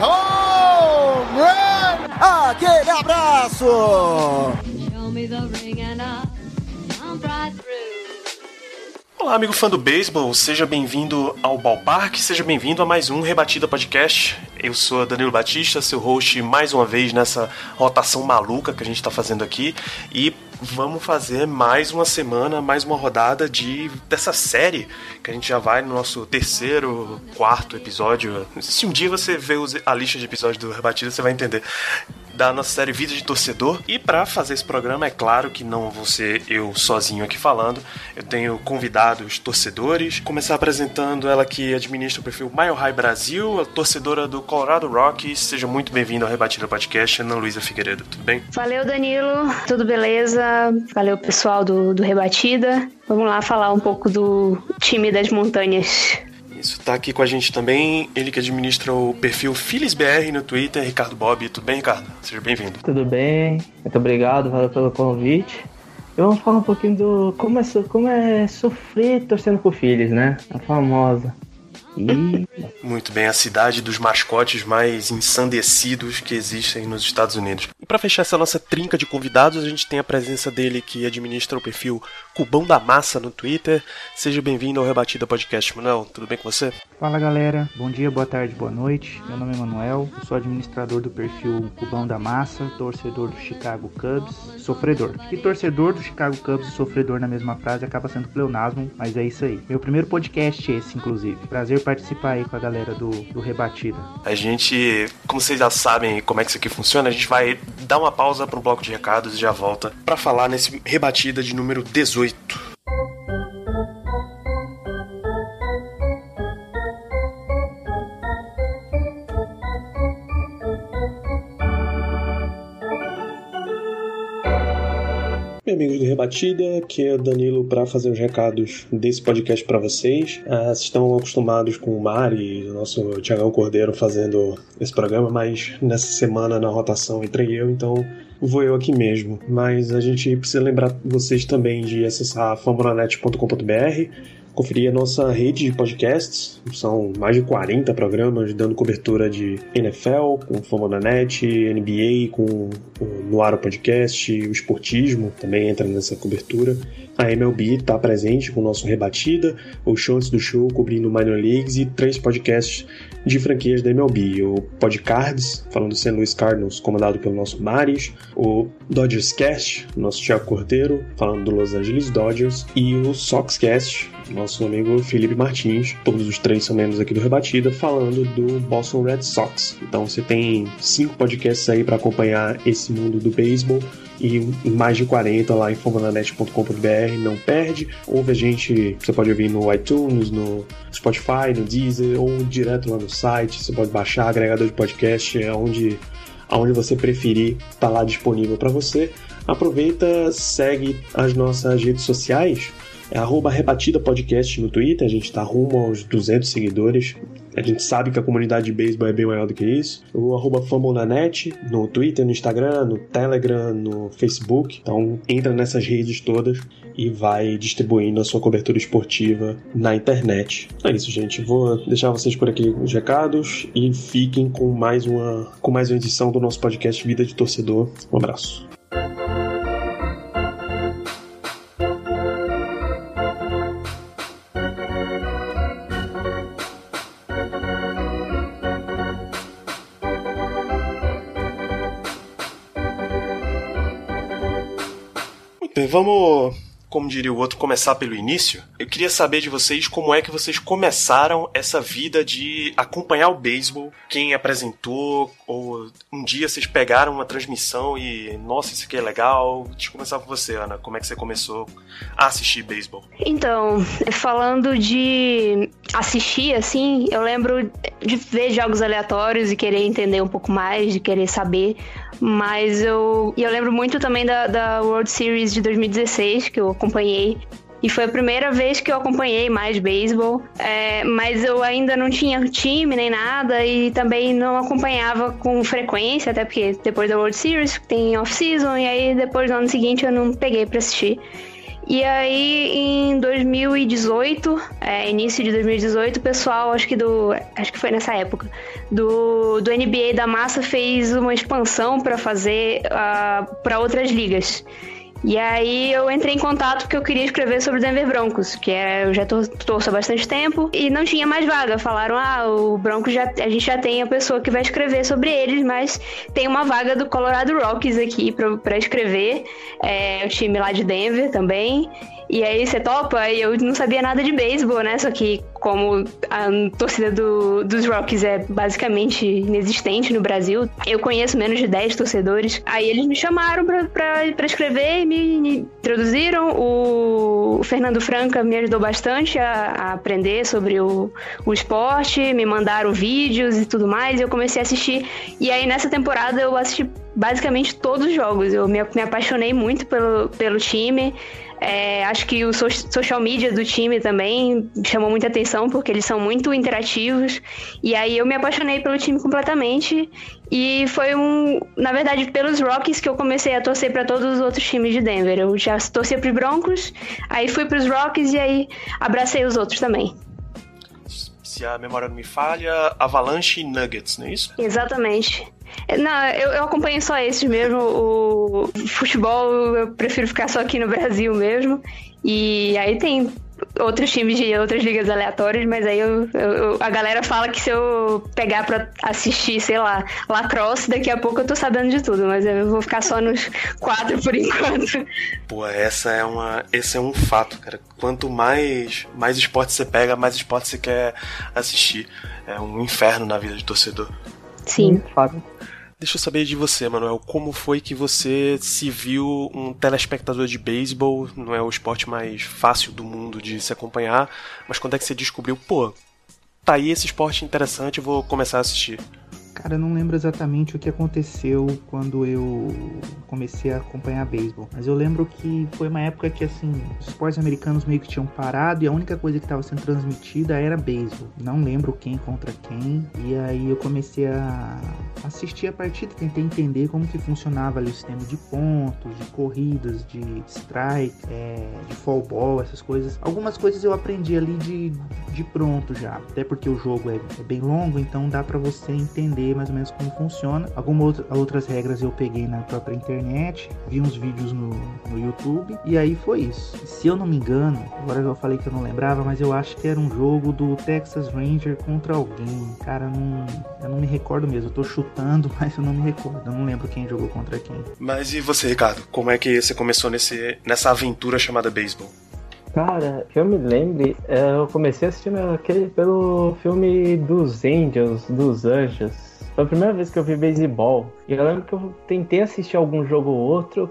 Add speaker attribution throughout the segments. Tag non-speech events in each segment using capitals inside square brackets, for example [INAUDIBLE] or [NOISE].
Speaker 1: Home run!
Speaker 2: Aquele abraço.
Speaker 3: Olá, amigo fã do beisebol, seja bem-vindo ao Ballpark, seja bem-vindo a mais um Rebatida Podcast. Eu sou Danilo Batista, seu host mais uma vez nessa rotação maluca que a gente está fazendo aqui e vamos fazer mais uma semana, mais uma rodada de dessa série que a gente já vai no nosso terceiro, quarto episódio. Se um dia você vê a lista de episódios do Rebatida, você vai entender da nossa série Vida de Torcedor. E para fazer esse programa, é claro que não vou ser eu sozinho aqui falando. Eu tenho convidados torcedores. Começar apresentando ela que administra o perfil Mile High Brasil, a torcedora do Colorado Rockies. Seja muito bem-vindo ao Rebatida Podcast, Ana Luísa Figueiredo. Tudo bem?
Speaker 4: Valeu, Danilo. Tudo beleza? Valeu, pessoal do, do Rebatida. Vamos lá falar um pouco do time das montanhas.
Speaker 3: Isso, tá aqui com a gente também ele que administra o perfil PhilliesBR no Twitter, Ricardo Bob. Tudo bem, Ricardo? Seja bem-vindo.
Speaker 5: Tudo bem, muito obrigado, valeu pelo convite. E vamos falar um pouquinho do como é, como é sofrer torcendo por filhos, né? A famosa. E
Speaker 3: Muito bem, a cidade dos mascotes mais ensandecidos que existem nos Estados Unidos. E para fechar essa nossa trinca de convidados, a gente tem a presença dele que administra o perfil Cubão da Massa no Twitter. Seja bem-vindo ao Rebatida Podcast, Manuel. Tudo bem com você?
Speaker 6: Fala galera, bom dia, boa tarde, boa noite. Meu nome é Manuel, eu sou administrador do perfil Cubão da Massa, torcedor do Chicago Cubs, sofredor. E torcedor do Chicago Cubs e sofredor na mesma frase acaba sendo pleonasmo, mas é isso aí. Meu primeiro podcast é esse, inclusive. Prazer participar aí com a galera do, do Rebatida.
Speaker 3: A gente, como vocês já sabem como é que isso aqui funciona, a gente vai dar uma pausa para um bloco de recados e já volta para falar nesse Rebatida de número 18. Amigos do Rebatida, aqui é o Danilo para fazer os recados desse podcast para vocês. Ah, vocês estão acostumados com o Mari e o nosso Tiagão Cordeiro fazendo esse programa, mas nessa semana na rotação entrei eu, então vou eu aqui mesmo. Mas a gente precisa lembrar vocês também de acessar fambonanet.com.br conferir a nossa rede de podcasts. São mais de 40 programas dando cobertura de NFL, com Fama na Net, NBA, com o Noaro Podcast, o esportismo também entra nessa cobertura. A MLB está presente com o nosso Rebatida, o show antes do show cobrindo Minor Leagues e três podcasts de franquias da MLB. O Podcards, falando do St. Louis Cardinals, comandado pelo nosso Marius. O Dodgers Cast, nosso Thiago Cordeiro, falando do Los Angeles Dodgers. E o Soxcast, nosso amigo Felipe Martins. Todos os três são membros aqui do Rebatida, falando do Boston Red Sox. Então você tem cinco podcasts aí para acompanhar esse mundo do beisebol e mais de 40 lá em famananet.com.br, não perde. Ouve a gente, você pode ouvir no iTunes, no Spotify, no Deezer ou direto lá no site. Você pode baixar agregador de podcast, é onde, aonde você preferir, tá lá disponível para você. Aproveita, segue as nossas redes sociais. É arroba Rebatida Podcast no Twitter, a gente tá rumo aos 200 seguidores. A gente sabe que a comunidade de beisebol é bem maior do que isso. O arroba Fambonanet no Twitter, no Instagram, no Telegram, no Facebook. Então entra nessas redes todas e vai distribuindo a sua cobertura esportiva na internet. É isso, gente. Vou deixar vocês por aqui os recados e fiquem com mais uma, com mais uma edição do nosso podcast Vida de Torcedor. Um abraço. Vamos como diria o outro, começar pelo início. Eu queria saber de vocês como é que vocês começaram essa vida de acompanhar o beisebol, quem apresentou, ou um dia vocês pegaram uma transmissão e, nossa, isso aqui é legal. Deixa eu começar com você, Ana. Como é que você começou a assistir beisebol?
Speaker 4: Então, falando de assistir, assim, eu lembro de ver jogos aleatórios e querer entender um pouco mais, de querer saber. Mas eu, eu lembro muito também da, da World Series de 2016, que eu acompanhei. E foi a primeira vez que eu acompanhei mais beisebol, é, mas eu ainda não tinha time nem nada e também não acompanhava com frequência, até porque depois da World Series tem off-season e aí depois no ano seguinte eu não peguei para assistir. E aí, em 2018, é, início de 2018, o pessoal, acho que do. Acho que foi nessa época, do, do NBA da Massa fez uma expansão para fazer uh, ah, para outras ligas. E aí eu entrei em contato porque eu queria escrever sobre Denver Broncos, que é, eu já torço há bastante tempo, e não tinha mais vaga. Falaram, ah, o Broncos já, a gente já tem a pessoa que vai escrever sobre eles, mas tem uma vaga do Colorado Rockies aqui para escrever, é, o time lá de Denver também. E aí você topa, e eu não sabia nada de beisebol, né? Só que como a torcida do, dos Rockies é basicamente inexistente no Brasil, eu conheço menos de 10 torcedores. Aí eles me chamaram pra, pra, pra escrever e me, me introduziram. O, o, Fernando Franca me ajudou bastante a, a aprender sobre o, o esporte, me mandaram vídeos e tudo mais, e eu comecei a assistir. E aí nessa temporada eu assisti basicamente todos os jogos. Eu me, me apaixonei muito pelo, pelo time. É, acho que o social media do time também chamou muita atenção, porque eles são muito interativos. E aí eu me apaixonei pelo time completamente. E foi um. Na verdade, pelos Rockies que eu comecei a torcer para todos os outros times de Denver. Eu já torcia para Broncos, aí fui para os Rockies e aí abracei os outros também
Speaker 3: se a memória não me falha, Avalanche e Nuggets, não é isso?
Speaker 4: Exatamente. Não, eu, eu acompanho só esses mesmo. O futebol eu prefiro ficar só aqui no Brasil mesmo. E aí tem outros times de outras ligas aleatórias, mas aí eu, eu, a galera fala que se eu pegar pra assistir, sei lá, lacrosse, daqui a pouco eu tô sabendo de tudo, mas eu vou ficar só nos quatro por [LAUGHS] enquanto.
Speaker 3: Pô, essa é uma. Esse é um fato, cara. Quanto mais, mais esporte você pega, mais esporte você quer assistir. É um inferno na vida de torcedor.
Speaker 4: Sim.
Speaker 5: Fato.
Speaker 3: Deixa eu saber de você, Manuel. Como foi que você se viu um telespectador de beisebol? Não é o esporte mais fácil do mundo de se acompanhar, mas quando é que você descobriu, pô, tá aí esse esporte interessante, vou começar a assistir?
Speaker 6: Cara, eu não lembro exatamente o que aconteceu quando eu comecei a acompanhar beisebol, mas eu lembro que foi uma época que assim, os esportes americanos meio que tinham parado e a única coisa que estava sendo transmitida era beisebol. Não lembro quem contra quem, e aí eu comecei a assistir a partida, tentei entender como que funcionava ali o sistema de pontos, de corridas, de strike, é, de fall ball, essas coisas. Algumas coisas eu aprendi ali de, de pronto já, até porque o jogo é, é bem longo, então dá para você entender entender mais ou menos como funciona. Algumas outras regras eu peguei na própria internet, vi uns vídeos no, no YouTube e aí foi isso. Se eu não me engano, agora eu falei que eu não lembrava, mas eu acho que era um jogo do Texas Ranger contra alguém. Cara, não, eu não me recordo mesmo. Eu tô chutando, [LAUGHS] mas eu não me recordo. Eu não lembro quem jogou contra quem.
Speaker 3: Mas e você, Ricardo? Como é que você começou nesse, nessa aventura chamada beisebol?
Speaker 5: Cara, que eu me lembre, é, eu comecei assistindo aquele pelo filme dos Angels, dos Anjos. Foi a primeira vez que eu vi beisebol. E eu lembro que eu tentei assistir algum jogo ou outro,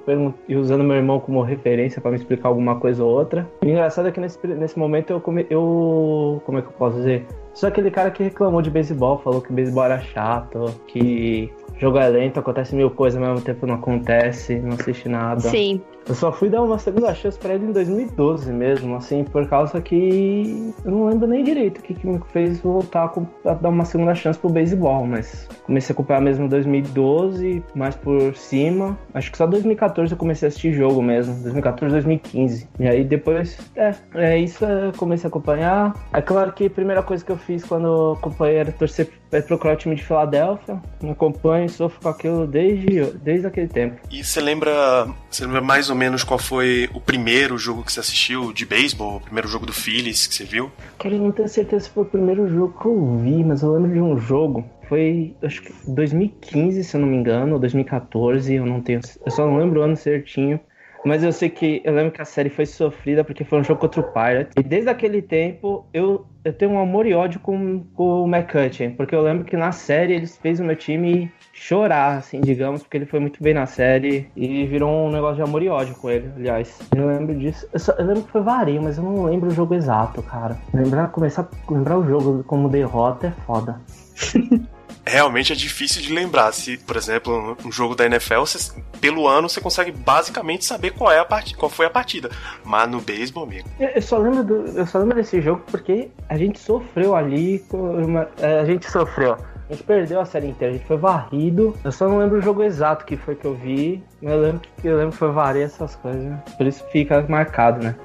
Speaker 5: e usando meu irmão como referência para me explicar alguma coisa ou outra. O engraçado é que nesse, nesse momento eu, come, eu. Como é que eu posso dizer? Sou aquele cara que reclamou de beisebol, falou que beisebol era chato, que jogo é lento, acontece mil coisas ao mesmo tempo não acontece, não assiste nada.
Speaker 4: Sim.
Speaker 5: Eu só fui dar uma segunda chance para ele em 2012 mesmo, assim, por causa que eu não lembro nem direito o que, que me fez voltar a dar uma segunda chance pro beisebol, mas comecei a acompanhar mesmo em 2012, mais por cima. Acho que só 2014 eu comecei a assistir jogo mesmo, 2014, 2015. E aí depois, é, é isso eu comecei a acompanhar. É claro que a primeira coisa que eu fiz quando acompanhei era torcer para procurar o time de Filadélfia. Acompanho e sofro com aquilo desde, desde aquele tempo.
Speaker 3: E você lembra, você lembra mais ou ou menos qual foi o primeiro jogo que você assistiu de beisebol, o primeiro jogo do Phillies que você viu?
Speaker 5: Cara, eu não tenho certeza se foi o primeiro jogo que eu vi, mas eu lembro de um jogo. Foi, acho que 2015, se eu não me engano, ou 2014, eu não tenho. Eu só não lembro o ano certinho. Mas eu sei que eu lembro que a série foi sofrida porque foi um jogo contra o Pirates. E desde aquele tempo eu, eu tenho um amor e ódio com, com o McCutcheon. Porque eu lembro que na série eles fez o meu time chorar, assim, digamos, porque ele foi muito bem na série e virou um negócio de amor e ódio com ele, aliás. Eu lembro disso. Eu, só, eu lembro que foi varinho, mas eu não lembro o jogo exato, cara. Lembrar, começar a lembrar o jogo como derrota é foda. [LAUGHS]
Speaker 3: realmente é difícil de lembrar. Se, por exemplo, um jogo da NFL, você, pelo ano você consegue basicamente saber qual, é a part... qual foi a partida. Mas no beisebol, amigo.
Speaker 5: Eu só, lembro do, eu só lembro desse jogo porque a gente sofreu ali. Uma, é, a gente sofreu. A gente perdeu a série inteira, a gente foi varrido. Eu só não lembro o jogo exato que foi que eu vi. Mas eu lembro que eu lembro que foi varia essas coisas. Por isso fica marcado, né?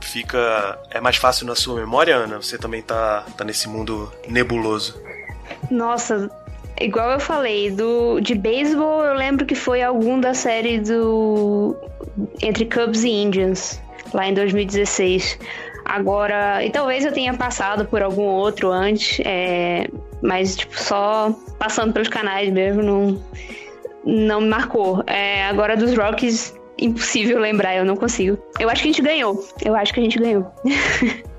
Speaker 3: Fica. É mais fácil na sua memória, Ana? Você também tá, tá nesse mundo nebuloso.
Speaker 4: Nossa, igual eu falei, do de beisebol eu lembro que foi algum da série do entre Cubs e Indians, lá em 2016. Agora, e talvez eu tenha passado por algum outro antes, é, mas tipo, só passando pelos canais mesmo, não, não me marcou. É, agora dos Rockies, impossível lembrar, eu não consigo. Eu acho que a gente ganhou. Eu acho que a gente ganhou. [LAUGHS]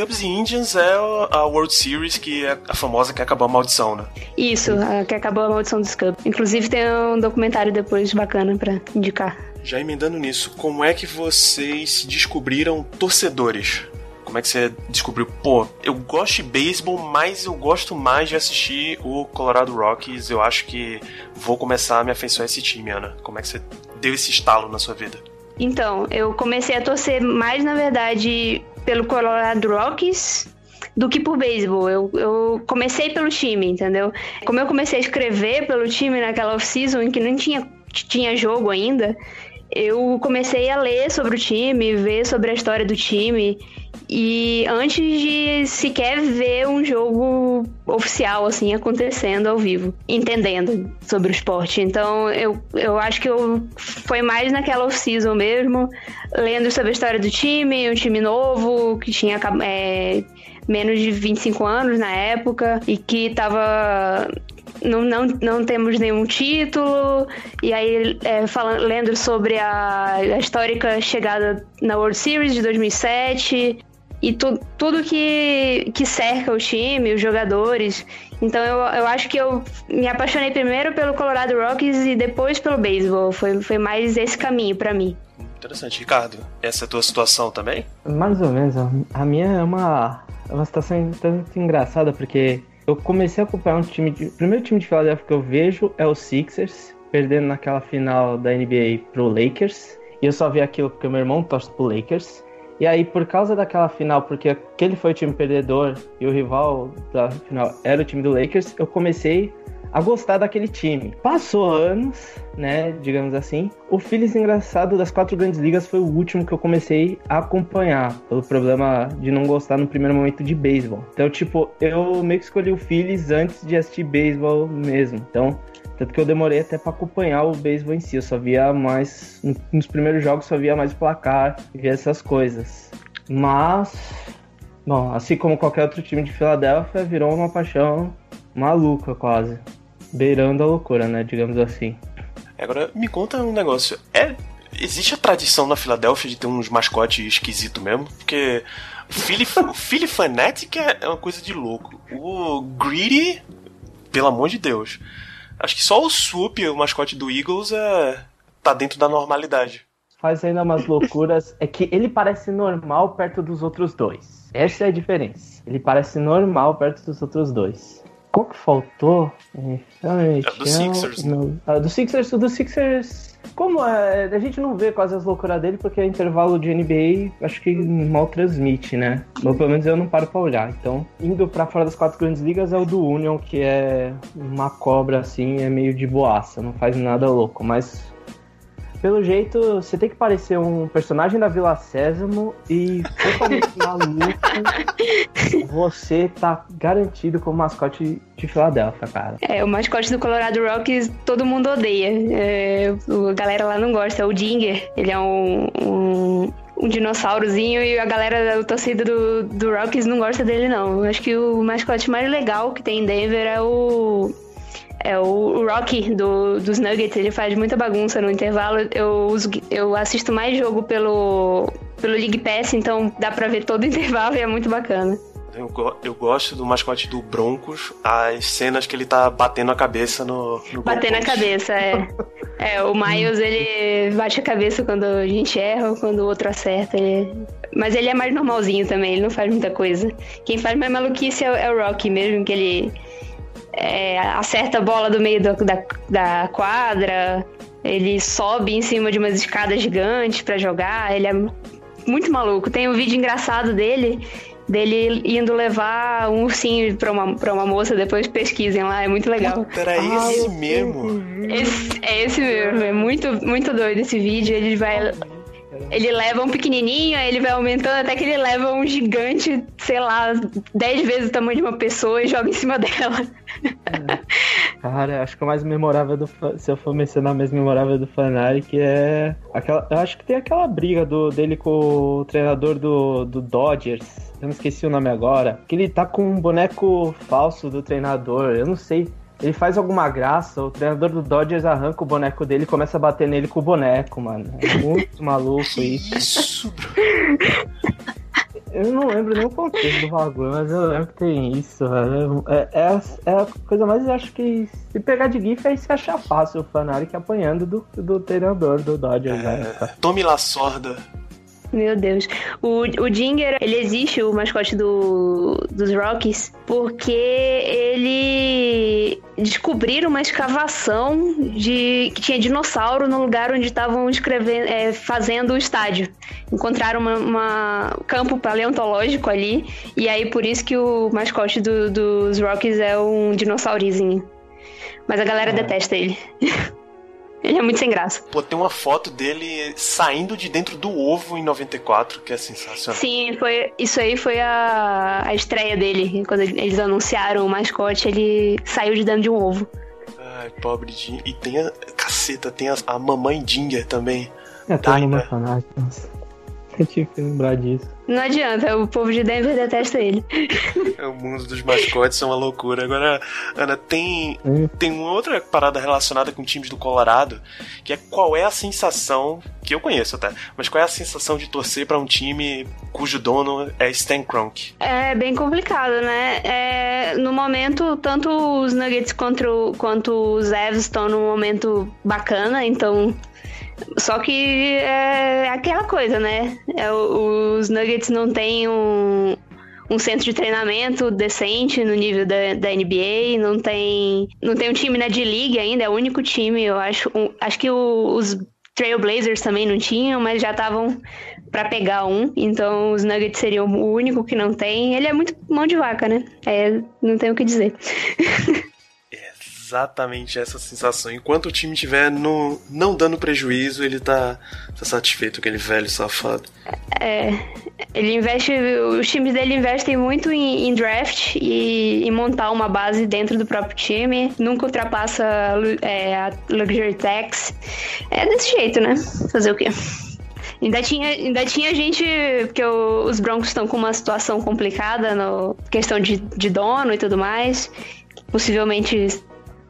Speaker 3: Cubs e Indians é a World Series que é a famosa que acabou a maldição, né?
Speaker 4: Isso, a que acabou a maldição dos Cubs. Inclusive tem um documentário depois bacana para indicar.
Speaker 3: Já emendando nisso, como é que vocês se descobriram torcedores? Como é que você descobriu? Pô, eu gosto de beisebol, mas eu gosto mais de assistir o Colorado Rockies. Eu acho que vou começar a me afeiçoar a esse time, Ana. Como é que você deu esse estalo na sua vida?
Speaker 4: Então, eu comecei a torcer mais, na verdade, pelo Colorado Rockies do que por beisebol. Eu, eu comecei pelo time, entendeu? Como eu comecei a escrever pelo time naquela off-season em que não tinha, tinha jogo ainda, eu comecei a ler sobre o time, ver sobre a história do time. E antes de sequer ver um jogo oficial, assim, acontecendo ao vivo, entendendo sobre o esporte. Então, eu, eu acho que eu foi mais naquela off-season mesmo, lendo sobre a história do time, um time novo, que tinha é, menos de 25 anos na época, e que tava não, não, não temos nenhum título, e aí é, falando, lendo sobre a, a, histórica chegada na World Series de 2007 e tu, tudo que, que cerca o time, os jogadores. Então eu, eu acho que eu me apaixonei primeiro pelo Colorado Rockies e depois pelo beisebol. Foi, foi mais esse caminho para mim.
Speaker 3: Interessante. Ricardo, essa é a tua situação também?
Speaker 5: Mais ou menos. A minha é uma, é uma situação tanto engraçada porque eu comecei a acompanhar um time de. O primeiro time de Philadelphia que eu vejo é o Sixers, perdendo naquela final da NBA pro Lakers. E eu só vi aquilo porque meu irmão torce pro Lakers. E aí, por causa daquela final, porque aquele foi o time perdedor e o rival da final era o time do Lakers, eu comecei a gostar daquele time. Passou anos, né, digamos assim. O Phillies engraçado das quatro grandes ligas foi o último que eu comecei a acompanhar, pelo problema de não gostar no primeiro momento de beisebol. Então, tipo, eu meio que escolhi o Phillies antes de assistir beisebol mesmo. Então, tanto que eu demorei até para acompanhar o beisebol em si. Eu só via mais. Nos primeiros jogos só via mais placar via essas coisas. Mas. Bom, assim como qualquer outro time de Filadélfia, virou uma paixão maluca quase beirando a loucura, né? Digamos assim.
Speaker 3: Agora, me conta um negócio. É, existe a tradição na Filadélfia de ter uns mascotes esquisito mesmo? Porque o Philly, o [LAUGHS] Philly Fanatic é, é uma coisa de louco. O Greedy, pelo amor de Deus. Acho que só o Swoop, o mascote do Eagles, é, tá dentro da normalidade.
Speaker 5: Faz ainda umas loucuras. É que ele parece normal perto dos outros dois. Essa é a diferença. Ele parece normal perto dos outros dois. Qual que faltou?
Speaker 3: É, é do Sixers. Né?
Speaker 5: Ah, do Sixers, do Sixers. Como é, a gente não vê quase as loucuras dele, porque é intervalo de NBA, acho que mal transmite, né? Ou pelo menos eu não paro pra olhar. Então, indo pra fora das quatro grandes ligas é o do Union, que é uma cobra assim, é meio de boaça, não faz nada louco. Mas pelo jeito, você tem que parecer um personagem da Vila Sésamo e totalmente [LAUGHS] maluco. Você tá garantido como mascote de Filadélfia, cara.
Speaker 4: É, o mascote do Colorado Rockies todo mundo odeia. É, a galera lá não gosta. É o Dinger. Ele é um, um um dinossaurozinho e a galera da torcida do, do Rockies não gosta dele, não. Acho que o mascote mais legal que tem em Denver é o é o Rocky do, dos Nuggets, ele faz muita bagunça no intervalo. Eu, uso, eu assisto mais jogo pelo, pelo League Pass, então dá pra ver todo o [LAUGHS] intervalo e é muito bacana.
Speaker 3: Eu, go eu gosto do mascote do Broncos, as cenas que ele tá batendo a cabeça no. no
Speaker 4: batendo a cabeça, é. [LAUGHS] é, o Miles ele bate a cabeça quando a gente erra ou quando o outro acerta. Ele... Mas ele é mais normalzinho também, ele não faz muita coisa. Quem faz mais maluquice é o, é o Rocky mesmo, que ele é, acerta a bola do meio do, da, da quadra, ele sobe em cima de umas escadas gigantes para jogar, ele é muito maluco. Tem um vídeo engraçado dele dele indo levar um ursinho pra uma, pra uma moça, depois pesquisem lá, é muito legal. [LAUGHS]
Speaker 3: Era esse mesmo?
Speaker 4: Esse, é esse mesmo, é muito, muito doido esse vídeo, ele vai... Ele leva um pequenininho, aí ele vai aumentando até que ele leva um gigante, sei lá, 10 vezes o tamanho de uma pessoa e joga em cima [LAUGHS] dela.
Speaker 5: É. Cara, acho que o mais memorável do. Se eu for mencionar mais memorável do Fanari, que é. Aquela, eu acho que tem aquela briga do, dele com o treinador do, do Dodgers. Eu não esqueci o nome agora. Que ele tá com um boneco falso do treinador. Eu não sei ele faz alguma graça, o treinador do Dodgers arranca o boneco dele e começa a bater nele com o boneco, mano. É muito maluco isso.
Speaker 3: Isso, [LAUGHS]
Speaker 5: Eu não lembro nem o contexto do bagulho, mas eu lembro que tem isso, velho. É, é, é a coisa mais, acho que se pegar de GIF é se achar fácil o Fanatic apanhando do, do treinador do Dodgers, é, né?
Speaker 3: Tome La Sorda
Speaker 4: meu Deus. O, o Dinger, ele existe, o mascote do, dos Rockies, porque ele descobriram uma escavação de que tinha dinossauro no lugar onde estavam escrevendo, é, fazendo o estádio. Encontraram uma, campo paleontológico ali, e aí por isso que o mascote do, dos Rockies é um dinossaurozinho. Mas a galera é. detesta ele. [LAUGHS] Ele é muito sem graça.
Speaker 3: Pô, tem uma foto dele saindo de dentro do ovo em 94, que é sensacional.
Speaker 4: Sim, foi, isso aí foi a, a estreia dele. Quando eles anunciaram o mascote, ele saiu de dentro de um ovo.
Speaker 3: Ai, pobre Ginger. E tem a. Caceta, tem a, a mamãe Ginger também.
Speaker 5: É, mamãe fanática. Eu tinha que lembrar disso.
Speaker 4: Não adianta, o povo de Denver detesta ele.
Speaker 3: É, o mundo dos mascotes é uma loucura. Agora, Ana, tem, hum. tem uma outra parada relacionada com times do Colorado, que é qual é a sensação, que eu conheço até, mas qual é a sensação de torcer para um time cujo dono é Stan Kroenke?
Speaker 4: É bem complicado, né? É, no momento, tanto os Nuggets quanto, quanto os Evs estão num momento bacana, então só que é aquela coisa, né? É, os Nuggets não têm um, um centro de treinamento decente no nível da, da NBA, não tem, não tem um time na D-League ainda, é o único time, eu acho. Um, acho que o, os Trailblazers também não tinham, mas já estavam para pegar um, então os Nuggets seriam o único que não tem. Ele é muito mão de vaca, né? É, não tenho o que dizer. [LAUGHS]
Speaker 3: exatamente essa sensação. Enquanto o time estiver no, não dando prejuízo, ele tá, tá satisfeito, aquele velho safado.
Speaker 4: É, ele investe, os times dele investem muito em, em draft e em montar uma base dentro do próprio time. Nunca ultrapassa é, a Luxury Tax. É desse jeito, né? Fazer o quê? Ainda tinha, ainda tinha gente, porque o, os Broncos estão com uma situação complicada no questão de, de dono e tudo mais. Possivelmente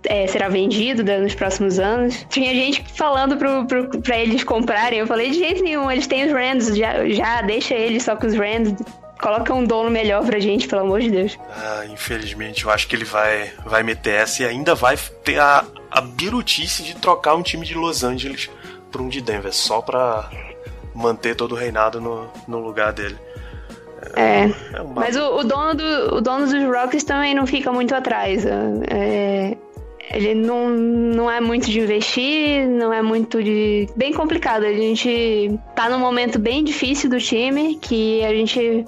Speaker 4: é, será vendido né, nos próximos anos. Tinha gente falando pro, pro, pra eles comprarem. Eu falei, de jeito nenhum, eles têm os Rands, já, já deixa eles só com os Rands. Coloca um dono melhor pra gente, pelo amor de Deus.
Speaker 3: Ah, infelizmente, eu acho que ele vai, vai meter essa e ainda vai ter a, a birutice de trocar um time de Los Angeles por um de Denver, só pra manter todo o reinado no, no lugar dele.
Speaker 4: É, é uma... mas o, o, dono do, o dono dos Rockets também não fica muito atrás. É, ele não, não é muito de investir, não é muito de. Bem complicado. A gente tá num momento bem difícil do time, que a gente.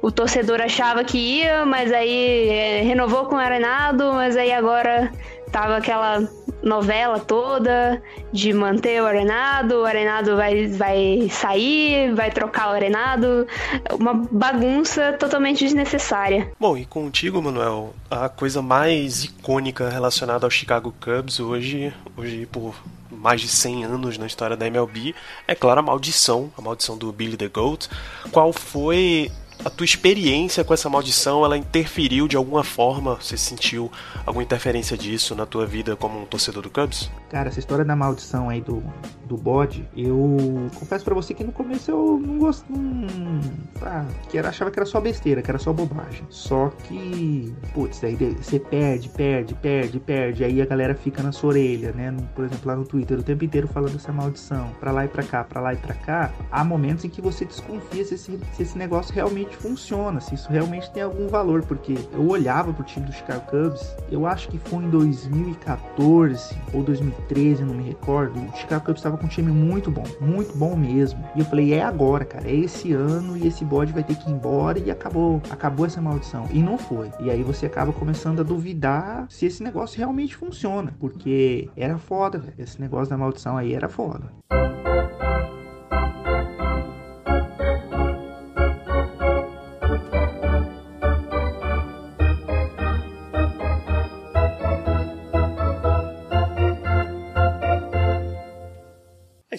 Speaker 4: O torcedor achava que ia, mas aí é, renovou com o Arenado, mas aí agora tava aquela novela toda de manter o Arenado, o Arenado vai, vai sair, vai trocar o Arenado, uma bagunça totalmente desnecessária.
Speaker 3: Bom, e contigo, Manuel, a coisa mais icônica relacionada ao Chicago Cubs hoje, hoje por mais de 100 anos na história da MLB, é claro a maldição, a maldição do Billy the Goat. Qual foi a tua experiência com essa maldição, ela interferiu de alguma forma? Você sentiu alguma interferência disso na tua vida como um torcedor do Cubs?
Speaker 6: Cara, essa história da maldição aí do, do bode, eu confesso para você que no começo eu não gosto. Hum, ah, que era, achava que era só besteira, que era só bobagem. Só que, putz, aí você perde, perde, perde, perde. Aí a galera fica na sua orelha, né? Por exemplo, lá no Twitter, o tempo inteiro falando essa maldição. Pra lá e pra cá, pra lá e pra cá. Há momentos em que você desconfia se esse, se esse negócio realmente funciona, se isso realmente tem algum valor. Porque eu olhava pro time do Chicago Cubs, eu acho que foi em 2014 ou 2013, não me recordo. O Chicago Cubs estava com um time muito bom, muito bom mesmo. E eu falei, é agora, cara, é esse ano e esse bode vai ter que ir embora e acabou, acabou essa maldição. E não foi. E aí você acaba começando a duvidar se esse negócio realmente funciona, porque era foda, velho. Esse negócio da maldição aí era foda.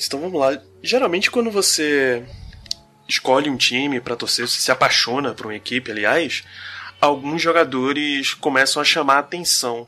Speaker 3: Então vamos lá. Geralmente quando você escolhe um time para torcer, você se apaixona por uma equipe, aliás, alguns jogadores começam a chamar a atenção.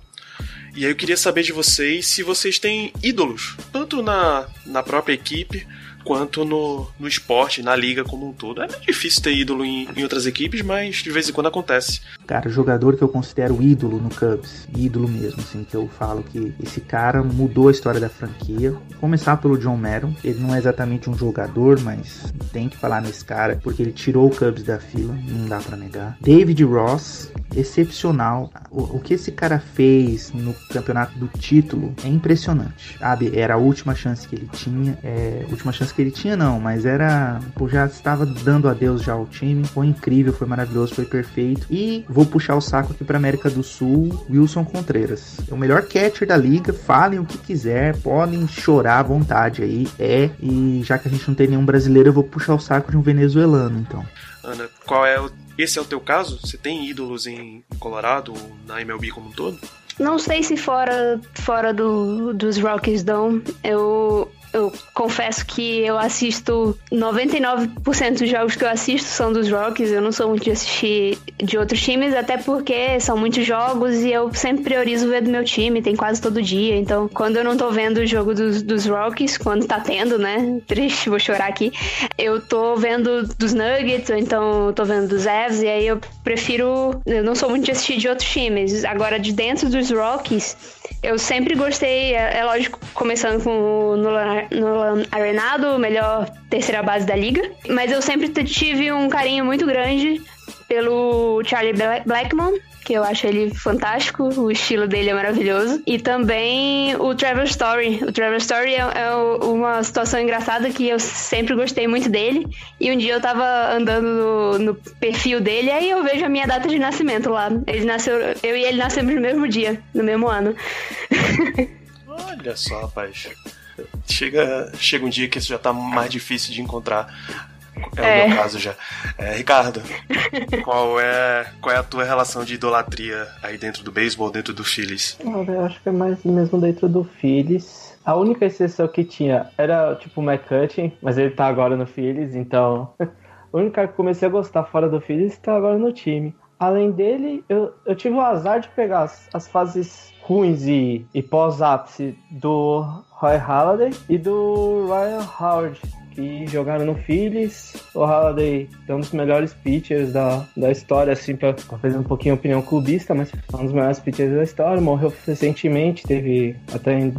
Speaker 3: E aí eu queria saber de vocês se vocês têm ídolos, tanto na, na própria equipe quanto no, no esporte, na liga como um todo. É difícil ter ídolo em, em outras equipes, mas de vez em quando acontece.
Speaker 6: Cara, jogador que eu considero ídolo no Cubs, ídolo mesmo, assim, que eu falo que esse cara mudou a história da franquia. Começar pelo John Madden, ele não é exatamente um jogador, mas tem que falar nesse cara, porque ele tirou o Cubs da fila, não dá para negar. David Ross, excepcional. O, o, que esse cara fez no campeonato do título é impressionante. Sabe? Era a última chance que ele tinha, é, última chance que ele tinha não, mas era, pô, já estava dando adeus já ao time. Foi incrível, foi maravilhoso, foi perfeito. E vou puxar o saco aqui para América do Sul, Wilson Contreras. É o melhor catcher da liga, falem o que quiser, podem chorar à vontade aí. É, e já que a gente não tem nenhum brasileiro, eu vou puxar o saco de um venezuelano, então.
Speaker 3: Ana, qual é o esse é o teu caso? Você tem ídolos em Colorado, na MLB como um todo?
Speaker 4: Não sei se fora, fora do, dos Rockies dão. Eu, eu confesso que eu assisto 99% dos jogos que eu assisto são dos Rockies. Eu não sou muito de assistir de outros times, até porque são muitos jogos e eu sempre priorizo ver do meu time, tem quase todo dia. Então, quando eu não tô vendo o jogo dos, dos Rockies, quando tá tendo, né? [LAUGHS] Triste, vou chorar aqui. Eu tô vendo dos Nuggets, ou então tô vendo dos Evs, e aí eu prefiro. Eu não sou muito de assistir de outros times. Agora, de dentro dos Rockies, eu sempre gostei, é, é lógico, começando com o Nolan, Nolan Arenado, melhor terceira base da liga, mas eu sempre tive um carinho muito grande pelo Charlie Blackmon, que eu acho ele fantástico, o estilo dele é maravilhoso. E também o Trevor Story. O Trevor Story é, é, uma situação engraçada que eu sempre gostei muito dele. E um dia eu tava andando no, no perfil dele, aí eu vejo a minha data de nascimento lá. Ele nasceu, eu e ele nascemos no mesmo dia, no mesmo ano.
Speaker 3: Olha só, rapaz. Chega, chega um dia que isso já tá mais difícil de encontrar. É, é, o meu caso já. É, Ricardo, qual é, qual é a tua relação de idolatria aí dentro do beisebol, dentro do Phillies?
Speaker 5: Eu acho que é mais mesmo dentro do Phillies. A única exceção que tinha era tipo o McCutcheon, mas ele tá agora no Phillies, então. [LAUGHS] o único cara que comecei a gostar fora do Phillies tá agora no time. Além dele, eu, eu tive o azar de pegar as, as fases ruins e, e pós-ápice do Roy Halladay e do Ryan Howard que jogaram no Phillies. O Halliday é um dos melhores pitchers da, da história, assim, pra, pra fazer um pouquinho opinião clubista, mas é um dos melhores pitchers da história. Morreu recentemente, teve até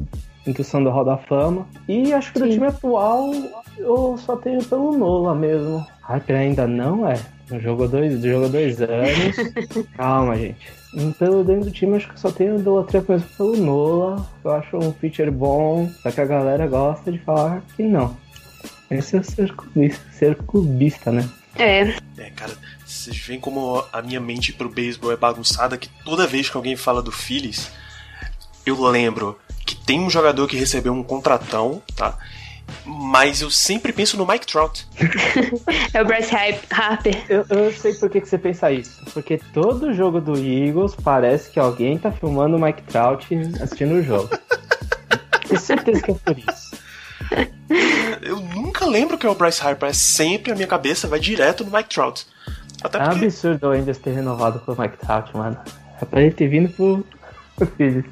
Speaker 5: indução do Hall da Fama. E acho que Sim. do time atual eu só tenho pelo Nola mesmo. Hyper ainda não é. Jogou dois, jogou dois anos. [LAUGHS] Calma, gente. Pelo dentro do time, acho que só tenho idolatria mesmo pelo Nola. Eu acho um pitcher bom, só que a galera gosta de falar que não. Esse é ser clubista, ser clubista, né?
Speaker 4: É.
Speaker 3: É, cara, vocês veem como a minha mente pro beisebol é bagunçada que toda vez que alguém fala do Phillies, eu lembro que tem um jogador que recebeu um contratão, tá? Mas eu sempre penso no Mike Trout. [LAUGHS]
Speaker 4: é o Bryce Harper.
Speaker 5: Eu, eu sei por que, que você pensa isso. Porque todo jogo do Eagles parece que alguém tá filmando o Mike Trout assistindo o jogo. [LAUGHS] Tenho certeza que é por isso.
Speaker 3: Eu nunca lembro que é o Bryce Harper, é sempre a minha cabeça vai direto no Mike Trout.
Speaker 5: Até porque... É absurdo o Angels ter renovado com o Mike Trout, mano. É pra ele ter vindo pro, pro Phillies.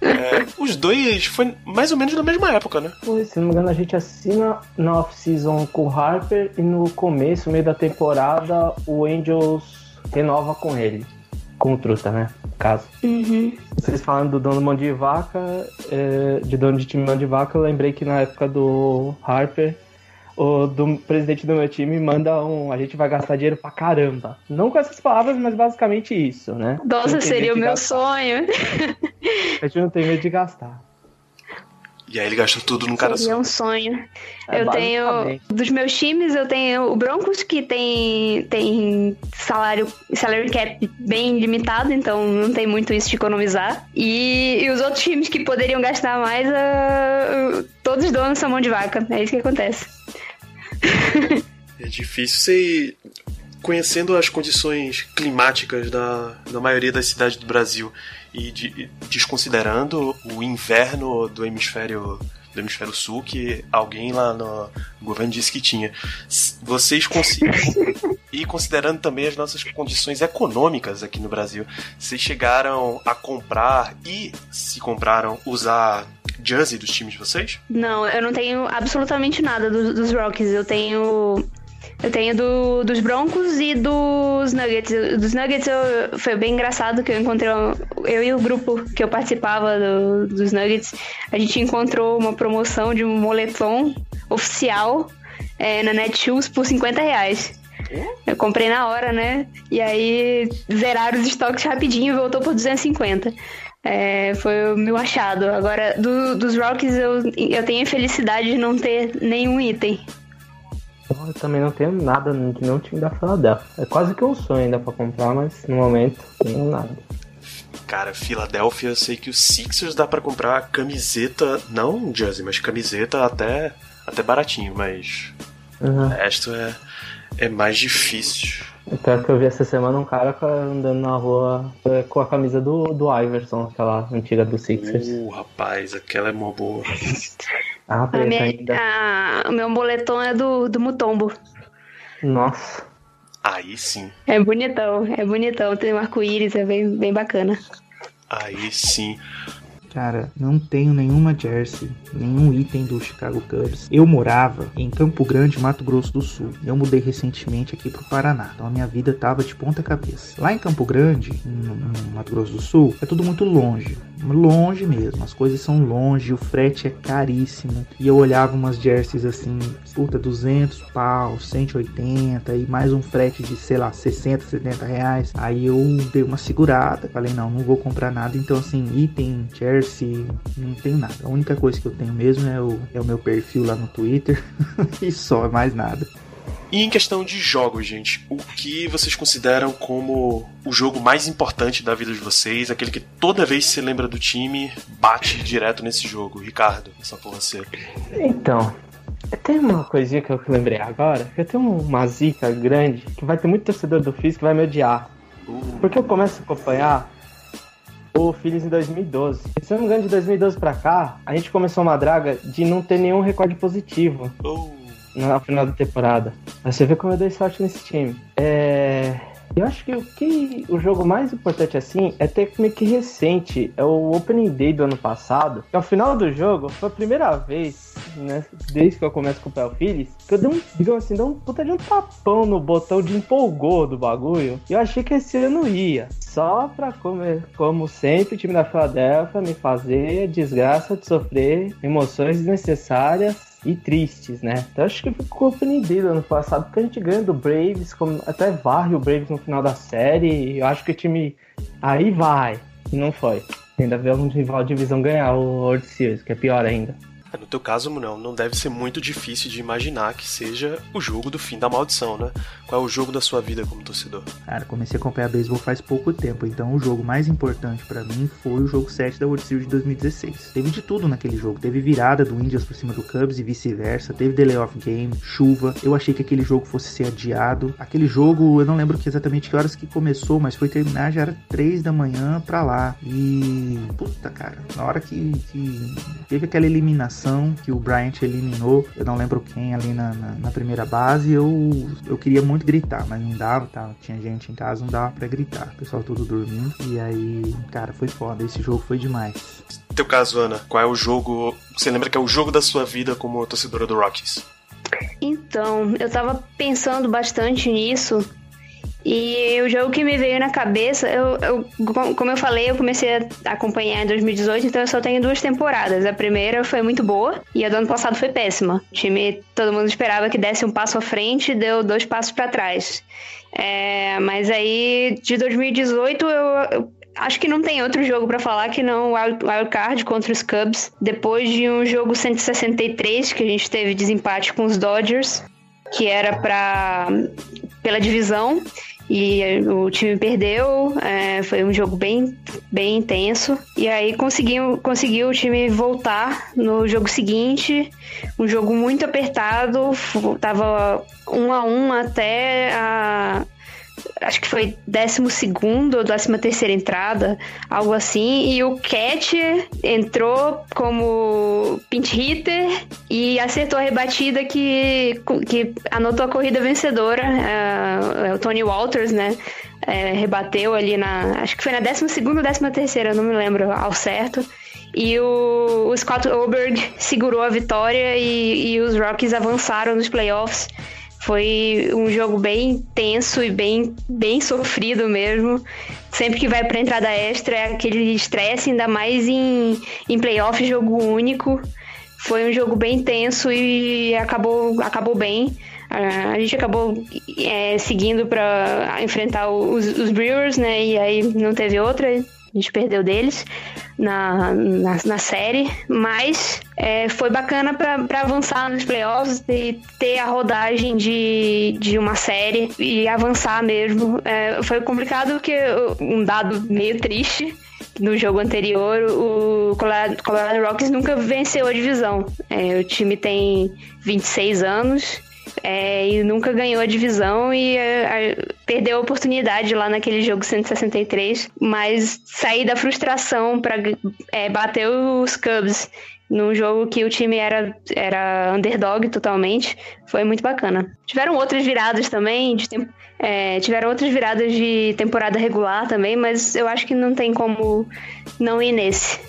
Speaker 3: É, os dois foi mais ou menos na mesma época, né?
Speaker 5: Se não me engano, a gente assina na off-season com o Harper e no começo, meio da temporada, o Angels renova com ele. Com o Truta, né? Caso.
Speaker 4: Uhum.
Speaker 5: Vocês falando do dono mão de vaca, é, de dono de time mão de vaca, eu lembrei que na época do Harper, o do presidente do meu time manda um. A gente vai gastar dinheiro pra caramba. Não com essas palavras, mas basicamente isso, né?
Speaker 4: Nossa, seria o meu gastar. sonho.
Speaker 5: A gente não tem medo de gastar.
Speaker 3: E aí ele gastou tudo num cara
Speaker 4: Seria
Speaker 3: só.
Speaker 4: um sonho. É, eu tenho. Dos meus times, eu tenho o Broncos, que tem, tem salário, salary cap bem limitado, então não tem muito isso de economizar. E, e os outros times que poderiam gastar mais, uh, todos os donos são mão de vaca. É isso que acontece. [LAUGHS]
Speaker 3: É difícil você. Conhecendo as condições climáticas da, da maioria das cidades do Brasil e de, desconsiderando o inverno do hemisfério do hemisfério sul que alguém lá no governo disse que tinha. Vocês conseguem e considerando também as nossas condições econômicas aqui no Brasil, vocês chegaram a comprar e se compraram usar jersey dos times de vocês?
Speaker 4: Não, eu não tenho absolutamente nada do, dos Rockies. Eu tenho eu tenho do, dos Broncos e dos Nuggets. Dos Nuggets eu, foi bem engraçado que eu encontrei. Eu e o grupo que eu participava do, dos Nuggets, a gente encontrou uma promoção de um moletom oficial é, na Netshoes por 50 reais. Eu comprei na hora, né? E aí zeraram os estoques rapidinho e voltou por 250. É, foi o meu achado. Agora, do, dos Rockies, eu, eu tenho a felicidade de não ter nenhum item.
Speaker 5: Eu também não tenho nada de nenhum time da Philadelphia. É quase que um sonho ainda pra comprar, mas no momento não tenho nada.
Speaker 3: Cara, Filadélfia, eu sei que os Sixers dá para comprar camiseta, não jersey, mas camiseta até, até baratinho, mas uhum. o resto é, é mais difícil.
Speaker 5: Pior que eu vi essa semana um cara andando na rua é, com a camisa do, do Iverson, aquela antiga do Sixers.
Speaker 3: Uh, rapaz, aquela é mó boa. [LAUGHS]
Speaker 5: ah,
Speaker 4: a minha, a, o meu boletom é do, do Mutombo.
Speaker 5: Nossa.
Speaker 3: Aí sim.
Speaker 4: É bonitão, é bonitão. Tem um arco-íris, é bem, bem bacana.
Speaker 3: Aí sim.
Speaker 6: Cara, não tenho nenhuma jersey, nenhum item do Chicago Cubs. Eu morava em Campo Grande, Mato Grosso do Sul. Eu mudei recentemente aqui pro Paraná. Então a minha vida tava de ponta cabeça. Lá em Campo Grande, no, Mato Grosso do Sul, é tudo muito longe. Longe mesmo. As coisas são longe, o frete é caríssimo. E eu olhava umas jerseys assim, puta, 200 pau, 180 e mais um frete de, sei lá, 60, 70 reais. Aí eu dei uma segurada. Falei, não, não vou comprar nada. Então, assim, item, jersey se não tenho nada. A única coisa que eu tenho mesmo é o, é o meu perfil lá no Twitter [LAUGHS] e só, mais nada.
Speaker 3: E em questão de jogos, gente, o que vocês consideram como o jogo mais importante da vida de vocês? Aquele que toda vez que você lembra do time, bate direto nesse jogo? Ricardo, só por você.
Speaker 5: Então, tem uma coisinha que eu lembrei agora. Eu tenho uma zica grande que vai ter muito torcedor do Fizz que vai me odiar. Uh. Porque eu começo a acompanhar o Phillies em 2012. Se eu não me engano, de 2012 pra cá, a gente começou uma draga de não ter nenhum recorde positivo oh. no final da temporada. Você vê como eu dei sorte nesse time. É. Eu acho que o que o jogo mais importante assim é ter meio que recente, é o Opening Day do ano passado. Que ao final do jogo foi a primeira vez, né, desde que eu começo com o Pel Phillies, que eu dei um, digamos assim, dei um puta de um tapão no botão de empolgou do bagulho. E eu achei que esse ano ia. Só pra, como, como sempre, o time da Philadelphia me fazer desgraça de sofrer emoções desnecessárias e tristes, né? Então acho que ficou ofendido ano passado, porque a gente ganha do Braves, como até varre o Braves no final da série. Eu acho que o time aí vai. E não foi. Ainda vê um rival de divisão ganhar o World Series, que é pior ainda.
Speaker 3: É, no teu caso, não, não deve ser muito difícil de imaginar que seja o jogo do fim da maldição, né? Qual é o jogo da sua vida como torcedor?
Speaker 6: Cara, comecei a acompanhar beisebol faz pouco tempo, então o jogo mais importante para mim foi o jogo 7 da World Series de 2016. Teve de tudo naquele jogo, teve virada do Indians por cima do Cubs e vice-versa, teve delay of game, chuva. Eu achei que aquele jogo fosse ser adiado. Aquele jogo, eu não lembro exatamente que horas que começou, mas foi terminar já era 3 da manhã pra lá. E puta, cara, na hora que, que teve aquela eliminação formação que o Bryant eliminou, eu não lembro quem ali na, na, na primeira base, eu, eu queria muito gritar, mas não dava, tá? tinha gente em casa, não dava para gritar, o pessoal todo dormindo, e aí, cara, foi foda, esse jogo foi demais.
Speaker 3: No teu caso, Ana, qual é o jogo, você lembra que é o jogo da sua vida como torcedora do Rockies?
Speaker 4: Então, eu tava pensando bastante nisso e o jogo que me veio na cabeça, eu, eu, como eu falei, eu comecei a acompanhar em 2018, então eu só tenho duas temporadas. A primeira foi muito boa e a do ano passado foi péssima. O time, todo mundo esperava que desse um passo à frente deu dois passos para trás. É, mas aí, de 2018, eu, eu acho que não tem outro jogo para falar que não o Wild Card contra os Cubs. Depois de um jogo 163 que a gente teve desempate com os Dodgers, que era para pela divisão e o time perdeu, é, foi um jogo bem, bem intenso. E aí conseguiu, conseguiu o time voltar no jogo seguinte, um jogo muito apertado, tava um a um até a, acho que foi 12 ou 13 terceira entrada, algo assim, e o Cat entrou como pinch hitter e acertou a rebatida que, que anotou a corrida vencedora, uh, o Tony Walters, né? É, rebateu ali na. Acho que foi na 12 ou 13 terceira, não me lembro ao certo. E o, o Scott Oberg segurou a vitória e, e os Rockies avançaram nos playoffs foi um jogo bem tenso e bem, bem sofrido mesmo. Sempre que vai para entrada extra é aquele estresse, ainda mais em, em playoff, jogo único. Foi um jogo bem tenso e acabou, acabou bem. A gente acabou é, seguindo para enfrentar os, os Brewers, né? E aí não teve outra a gente perdeu deles na, na, na série, mas é, foi bacana para avançar nos playoffs e ter a rodagem de, de uma série e avançar mesmo. É, foi complicado porque um dado meio triste no jogo anterior, o Colorado, Colorado Rockies nunca venceu a divisão. É, o time tem 26 anos é, e nunca ganhou a divisão e é, perdeu a oportunidade lá naquele jogo 163, mas sair da frustração para é, bater os Cubs num jogo que o time era, era underdog totalmente, foi muito bacana. Tiveram outras viradas também, de tempo, é, tiveram outras viradas de temporada regular também, mas eu acho que não tem como não ir nesse.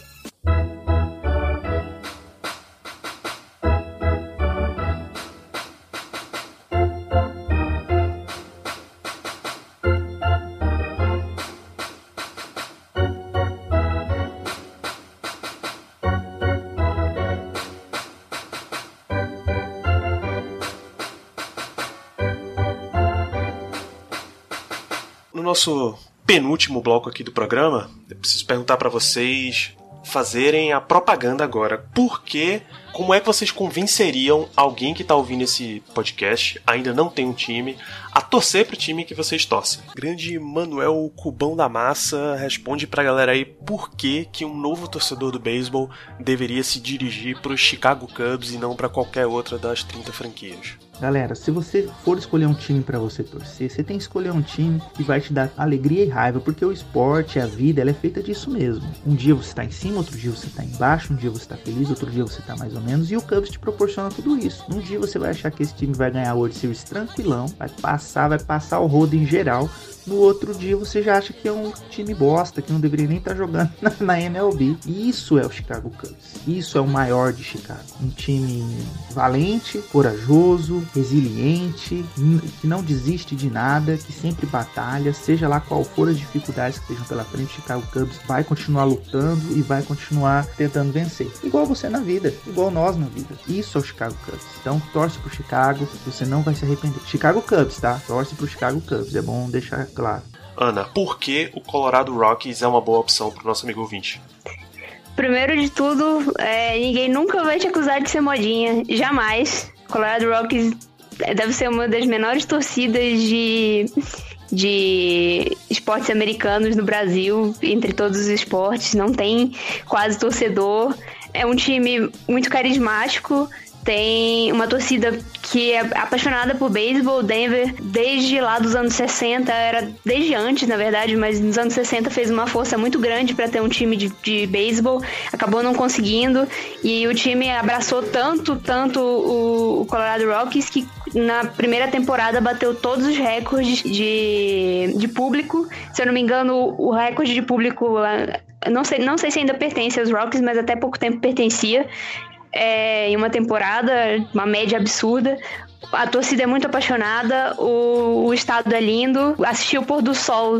Speaker 3: Nosso penúltimo bloco aqui do programa, eu preciso perguntar para vocês fazerem a propaganda agora. Por que, como é que vocês convenceriam alguém que está ouvindo esse podcast, ainda não tem um time, a torcer pro time que vocês torcem? Grande Manuel Cubão da Massa responde pra galera aí por que, que um novo torcedor do beisebol deveria se dirigir pro Chicago Cubs e não para qualquer outra das 30 franquias.
Speaker 6: Galera, se você for escolher um time para você torcer, você tem que escolher um time que vai te dar alegria e raiva, porque o esporte, a vida, ela é feita disso mesmo. Um dia você tá em cima, outro dia você tá embaixo, um dia você tá feliz, outro dia você tá mais ou menos, e o Cubs te proporciona tudo isso. Um dia você vai achar que esse time vai ganhar o World Series tranquilão, vai passar, vai passar o rodo em geral, no outro dia você já acha que é um time bosta, que não deveria nem estar tá jogando [LAUGHS] na, na MLB. Isso é o Chicago Cubs. Isso é o maior de Chicago. Um time valente, corajoso, resiliente, que não desiste de nada, que sempre batalha, seja lá qual for as dificuldades que estejam pela frente, Chicago Cubs vai continuar lutando e vai continuar tentando vencer. Igual você na vida, igual nós na vida. Isso é o Chicago Cubs. Então torce pro Chicago, você não vai se arrepender. Chicago Cubs, tá? Torce pro Chicago Cubs, é bom deixar claro.
Speaker 3: Ana, por que o Colorado Rockies é uma boa opção pro nosso amigo ouvinte?
Speaker 4: Primeiro de tudo, é, ninguém nunca vai te acusar de ser modinha. Jamais. Colorado Rockies deve ser uma das menores torcidas de, de esportes americanos no Brasil, entre todos os esportes. Não tem quase torcedor. É um time muito carismático, tem uma torcida que é apaixonada por beisebol. Denver, desde lá dos anos 60, era desde antes, na verdade, mas nos anos 60 fez uma força muito grande para ter um time de, de beisebol. Acabou não conseguindo e o time abraçou tanto, tanto o, o Colorado Rockies que na primeira temporada bateu todos os recordes de, de público. Se eu não me engano, o recorde de público não sei, não sei se ainda pertence aos Rockies, mas até pouco tempo pertencia é, em uma temporada, uma média absurda. A torcida é muito apaixonada, o, o estado é lindo. Assistir o pôr do sol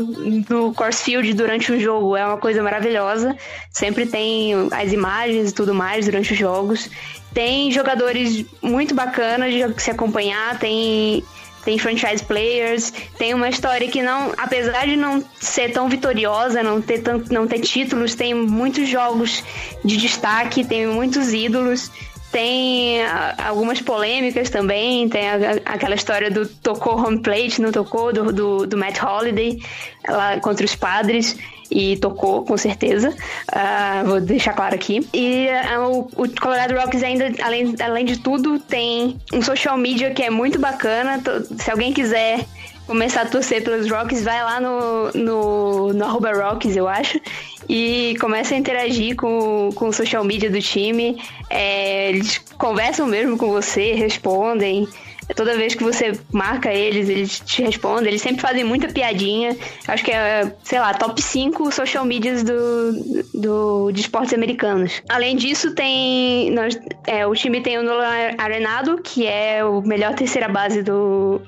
Speaker 4: no Coors Field durante um jogo é uma coisa maravilhosa. Sempre tem as imagens e tudo mais durante os jogos. Tem jogadores muito bacanas de se acompanhar, tem tem franchise players, tem uma história que não, apesar de não ser tão vitoriosa, não ter, não ter títulos, tem muitos jogos de destaque, tem muitos ídolos. Tem algumas polêmicas também, tem aquela história do tocou home plate, não tocou, do, do, do Matt Holiday lá contra os padres e tocou, com certeza. Uh, vou deixar claro aqui. E uh, o, o, Colorado Rocks ainda, além, além de tudo, tem um social media que é muito bacana. Se alguém quiser começar a torcer pelos Rocks, vai lá no, no, no arroba Rocks, eu acho, e começa a interagir com, com o social media do time. É, eles conversam mesmo com você, respondem. Toda vez que você marca eles, eles te respondem. Eles sempre fazem muita piadinha. Acho que é, sei lá, top 5 social medias do, do, de esportes americanos. Além disso, tem. Nós, é, o time tem o Nolan Arenado, que é o melhor terceira base do,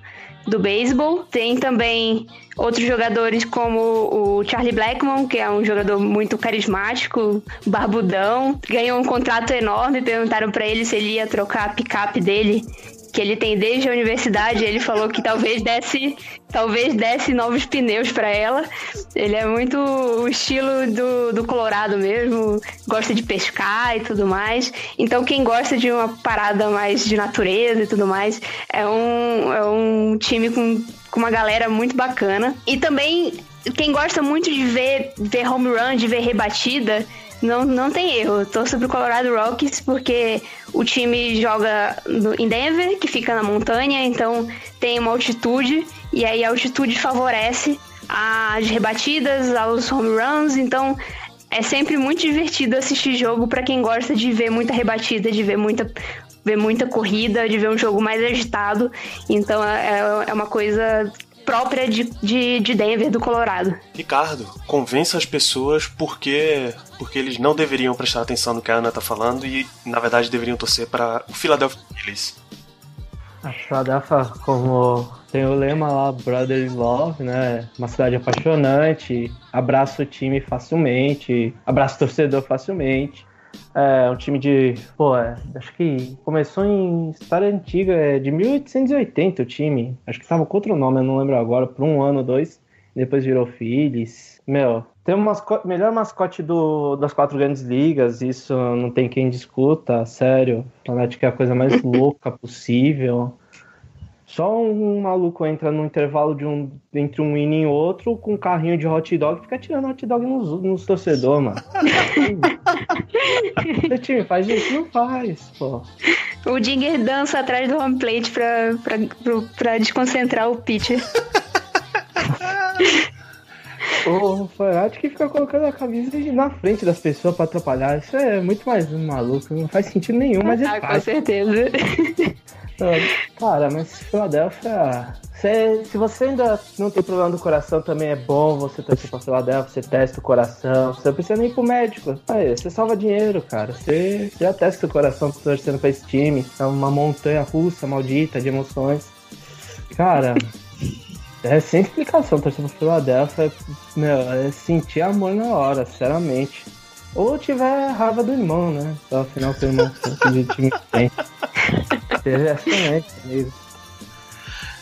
Speaker 4: do beisebol. Tem também outros jogadores como o Charlie Blackmon, que é um jogador muito carismático, barbudão. Ganhou um contrato enorme. Perguntaram para ele se ele ia trocar a picape dele que ele tem desde a universidade. Ele falou que talvez desse, talvez desse novos pneus para ela. Ele é muito o estilo do, do Colorado mesmo, gosta de pescar e tudo mais. Então, quem gosta de uma parada mais de natureza e tudo mais, é um, é um time com, com uma galera muito bacana. E também, quem gosta muito de ver, ver home run, de ver rebatida, não, não tem erro. Torço pro Colorado Rockies porque o time joga no, em Denver, que fica na montanha, então tem uma altitude, e aí a altitude favorece as rebatidas, aos home runs, então é sempre muito divertido assistir jogo para quem gosta de ver muita rebatida, de ver muita ver muita corrida, de ver um jogo mais agitado. Então é, é uma coisa própria de, de, de Denver, do Colorado.
Speaker 3: Ricardo, convença as pessoas porque, porque eles não deveriam prestar atenção no que a Ana tá falando e, na verdade, deveriam torcer para o Philadelphia Phillies.
Speaker 5: A Philadelphia, como tem o lema lá, Brothers Love, né? Uma cidade apaixonante, abraça o time facilmente, abraça o torcedor facilmente. É um time de. Pô, é, acho que começou em história antiga, é de 1880 o time. Acho que tava com outro nome, eu não lembro agora, por um ano, dois. Depois virou Phillies. Meu, tem o mascote, melhor mascote do, das quatro grandes ligas, isso não tem quem discuta, sério. Fanatic é a coisa mais [LAUGHS] louca possível. Só um maluco entra no intervalo de um, entre um inning e outro com um carrinho de hot dog e fica tirando hot dog nos, nos torcedores, mano. [LAUGHS] o time faz isso? Não faz, pô.
Speaker 4: O Dinger dança atrás do home plate pra, pra, pra, pra desconcentrar o pitcher. [LAUGHS]
Speaker 5: O Fanatic fica colocando a camisa na frente das pessoas pra atrapalhar. Isso é muito mais maluco, não faz sentido nenhum, mas é
Speaker 4: ah, com certeza.
Speaker 5: Cara, mas Filadélfia. Se, se você ainda não tem problema do coração, também é bom você torcer pra Filadélfia, você testa o coração, você não precisa nem ir pro médico. Aí, você salva dinheiro, cara. Você já testa o coração torcendo pra esse time. É uma montanha russa maldita de emoções. Cara, é sem explicação torcer pra Filadélfia. Meu, é sentir amor na hora, sinceramente. Ou tiver raiva do irmão, né? Afinal, seu irmão de time tem. Exatamente mesmo.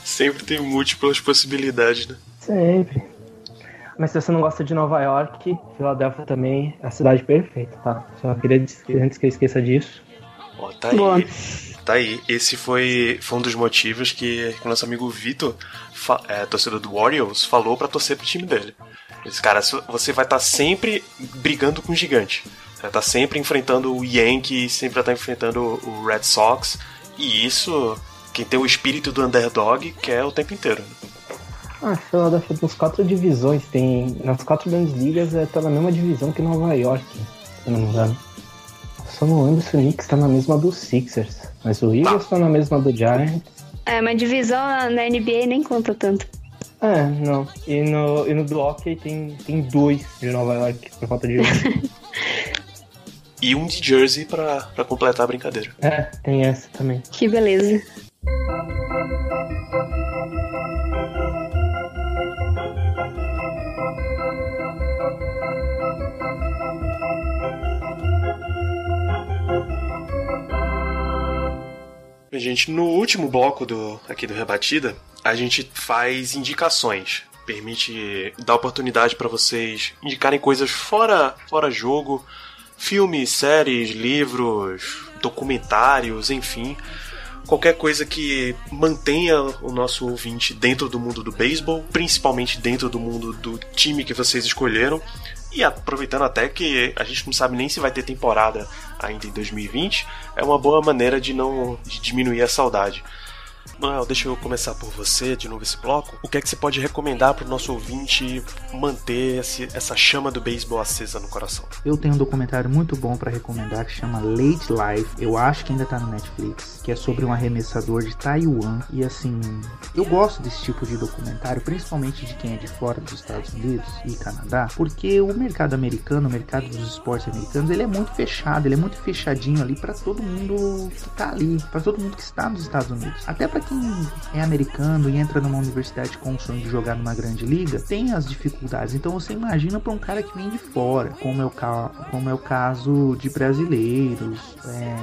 Speaker 3: Sempre tem múltiplas possibilidades, né?
Speaker 5: Sempre. Mas se você não gosta de Nova York, Filadélfia também é a cidade perfeita, tá? Só queria dizer, antes que eu esqueça disso.
Speaker 3: Ó, tá aí. Tá aí. Esse foi, foi um dos motivos que, que o nosso amigo Vitor, é, torcedor do Warriors, falou para torcer pro time dele. Esse cara, você vai estar tá sempre brigando com o gigante. Ela tá sempre enfrentando o Yankee, sempre tá enfrentando o Red Sox. E isso, quem tem o espírito do underdog quer o tempo inteiro.
Speaker 5: Ah, Philadelphia nas quatro divisões, tem. Nas quatro grandes ligas é, tá na mesma divisão que Nova York, se não me engano. Só não lembro se o Knicks tá na mesma do Sixers. Mas o Eagles tá, tá na mesma do Giants.
Speaker 4: É, mas divisão na NBA nem conta tanto.
Speaker 5: É, não. E no, e no do hockey tem, tem dois de Nova York, por falta de um. [LAUGHS]
Speaker 3: e um de Jersey pra, pra completar a brincadeira.
Speaker 5: É, tem essa também.
Speaker 4: Que beleza.
Speaker 3: Gente, no último bloco do aqui do Rebatida, a gente faz indicações. Permite dar oportunidade para vocês indicarem coisas fora, fora jogo, filmes, séries, livros, documentários, enfim, qualquer coisa que mantenha o nosso ouvinte dentro do mundo do beisebol, principalmente dentro do mundo do time que vocês escolheram. E aproveitando até que a gente não sabe nem se vai ter temporada ainda em 2020, é uma boa maneira de não de diminuir a saudade. Noel, deixa eu começar por você de novo esse bloco. O que é que você pode recomendar para o nosso ouvinte manter esse, essa chama do beisebol acesa no coração?
Speaker 6: Eu tenho um documentário muito bom para recomendar que chama Late Life. Eu acho que ainda tá no Netflix, que é sobre um arremessador de Taiwan. E assim, eu gosto desse tipo de documentário, principalmente de quem é de fora dos Estados Unidos e Canadá, porque o mercado americano, o mercado dos esportes americanos, ele é muito fechado, ele é muito fechadinho ali para todo mundo que tá ali, para todo mundo que está nos Estados Unidos. Até para quem é americano e entra numa universidade com o sonho de jogar numa grande liga, tem as dificuldades. Então você imagina para um cara que vem de fora, como é o, ca como é o caso de brasileiros, é,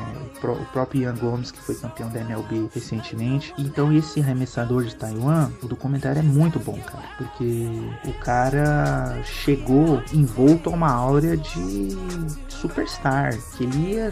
Speaker 6: o próprio Ian Gomes, que foi campeão da MLB recentemente. Então esse arremessador de Taiwan, o documentário é muito bom, cara, porque o cara chegou envolto a uma áurea de superstar, que ele ia,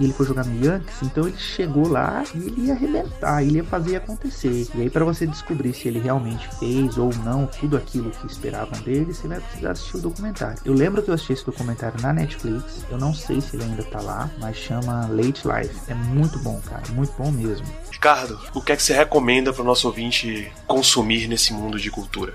Speaker 6: ele foi jogar no Yankees, então ele chegou lá e ele ia arrebentar, ele ia fazer acontecer. E aí para você descobrir se ele realmente fez ou não tudo aquilo que esperavam dele, você vai precisar assistir o documentário. Eu lembro que eu assisti esse documentário na Netflix, eu não sei se ele ainda tá lá, mas chama Late Life. É muito bom, cara, muito bom mesmo.
Speaker 3: Ricardo, o que é que você recomenda para o nosso ouvinte consumir nesse mundo de cultura?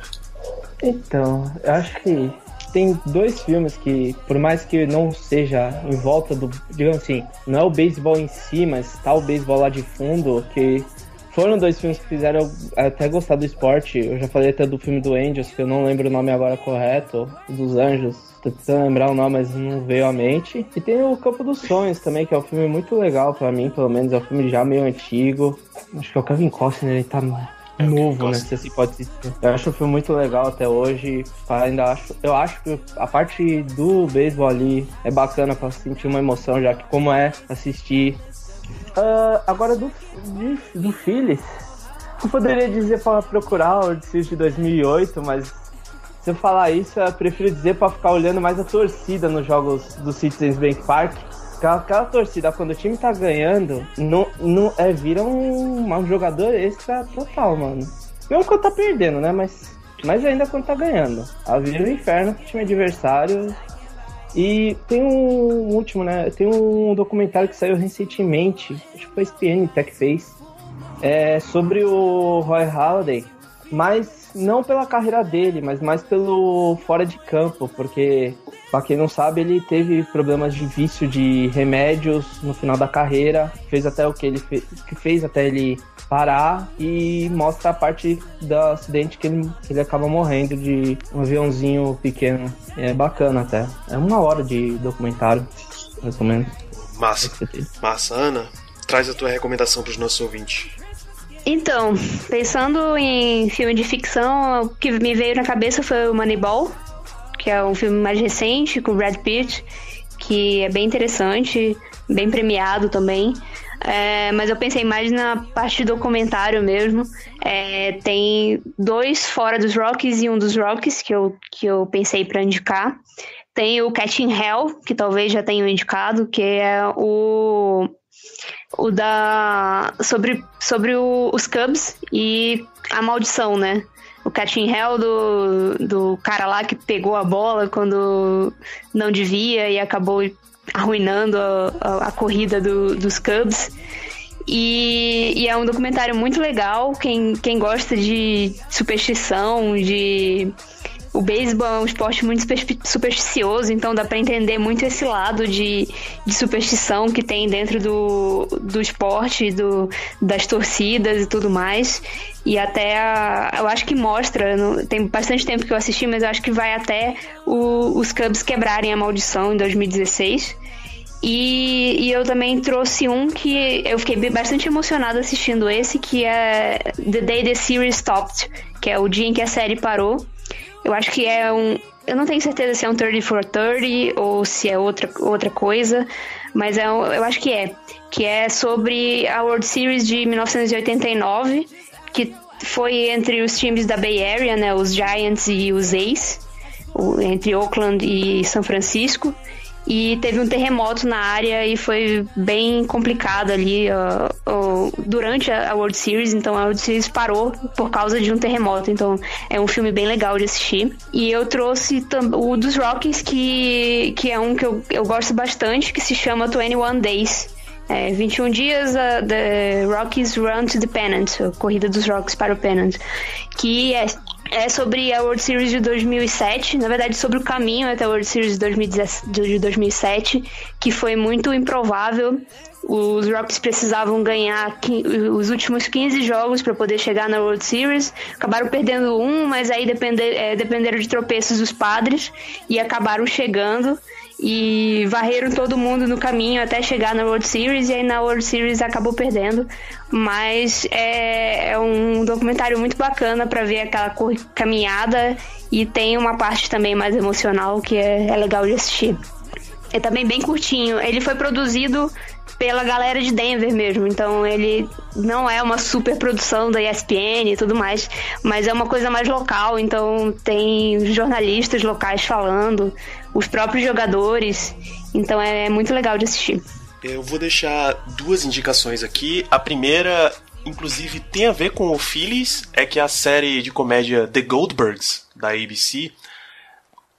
Speaker 5: Então, eu acho que tem dois filmes que, por mais que não seja em volta do, digamos assim, não é o beisebol em si, mas tá o beisebol lá de fundo, que foram dois filmes que fizeram eu até gostar do esporte. Eu já falei até do filme do Angels, que eu não lembro o nome agora correto, dos Anjos. Tô tentando lembrar o nome, mas não veio à mente. E tem o Campo dos Sonhos também, que é um filme muito legal para mim, pelo menos. É um filme já meio antigo. Acho que é o Kevin Costner, ele tá é novo, né? Se assim pode. Eu acho o filme muito legal até hoje. Ainda acho, eu acho que a parte do beisebol ali é bacana para sentir uma emoção, já que como é assistir. Uh, agora do, de, do Phillies, eu poderia dizer para procurar o Series de 2008, mas se eu falar isso, eu prefiro dizer para ficar olhando mais a torcida nos jogos do Citizens Bank Park Aquela, aquela torcida, quando o time tá ganhando, não, não, é, vira um, um jogador extra total, mano. Não quando tá perdendo, né? Mas, mas ainda quando tá ganhando. A vira o inferno pro time adversário. E tem um último, né? Tem um documentário que saiu recentemente, acho que foi a SPN que fez, é sobre o Roy Halladay, mas não pela carreira dele, mas mais pelo fora de campo, porque Pra quem não sabe, ele teve problemas de vício de remédios no final da carreira, fez até o que ele fez, que fez até ele parar e mostra a parte do acidente que ele, que ele acaba morrendo de um aviãozinho pequeno. É bacana até. É uma hora de documentário, mais ou menos.
Speaker 3: Massa. Massa, Ana, traz a tua recomendação para os nossos ouvintes.
Speaker 4: Então, pensando em filme de ficção, o que me veio na cabeça foi o Moneyball, que é um filme mais recente com Brad Pitt, que é bem interessante, bem premiado também. É, mas eu pensei mais na parte do documentário mesmo. É, tem dois fora dos Rockies e um dos Rockies que eu, que eu pensei para indicar. Tem o Catching Hell, que talvez já tenham indicado, que é o, o da. sobre, sobre o, os Cubs e a maldição, né? o catching hell do, do cara lá que pegou a bola quando não devia e acabou arruinando a, a, a corrida do, dos Cubs. E, e, é um documentário muito legal. Quem, quem gosta de superstição, de o beisebol é um esporte muito supersticioso, então dá para entender muito esse lado de, de superstição que tem dentro do, do esporte, do, das torcidas e tudo mais. E até a, eu acho que mostra, no, tem bastante tempo que eu assisti, mas eu acho que vai até o, os Cubs quebrarem a maldição em 2016. E, e, eu também trouxe um que eu fiquei bastante emocionada assistindo esse, que é The Day the Series Stopped, que é o dia em que a série parou. Eu acho que é um. Eu não tenho certeza se é um 30 for 30 ou se é outra, outra coisa, mas é um, eu acho que é. Que é sobre a World Series de 1989, que foi entre os times da Bay Area, né, os Giants e os A's, entre Oakland e São Francisco e teve um terremoto na área e foi bem complicado ali uh, uh, durante a World Series, então a World Series parou por causa de um terremoto, então é um filme bem legal de assistir. E eu trouxe o dos Rockies, que, que é um que eu, eu gosto bastante, que se chama 21 Days. É, 21 dias uh, The Rockies Run to the Pennant, a corrida dos Rockies para o Pennant, que é é sobre a World Series de 2007, na verdade sobre o caminho até a World Series de 2007, que foi muito improvável. Os Rockies precisavam ganhar os últimos 15 jogos para poder chegar na World Series. Acabaram perdendo um, mas aí depender, é, dependeram de tropeços dos padres e acabaram chegando e varreram todo mundo no caminho até chegar na World Series e aí na World Series acabou perdendo. Mas é, é um documentário muito bacana para ver aquela caminhada e tem uma parte também mais emocional que é, é legal de assistir. É também bem curtinho. Ele foi produzido pela galera de Denver mesmo. Então ele não é uma super produção da ESPN e tudo mais, mas é uma coisa mais local. Então tem jornalistas locais falando, os próprios jogadores. Então é, é muito legal de assistir.
Speaker 3: Eu vou deixar duas indicações aqui. A primeira, inclusive, tem a ver com o Phillies, é que a série de comédia The Goldbergs, da ABC,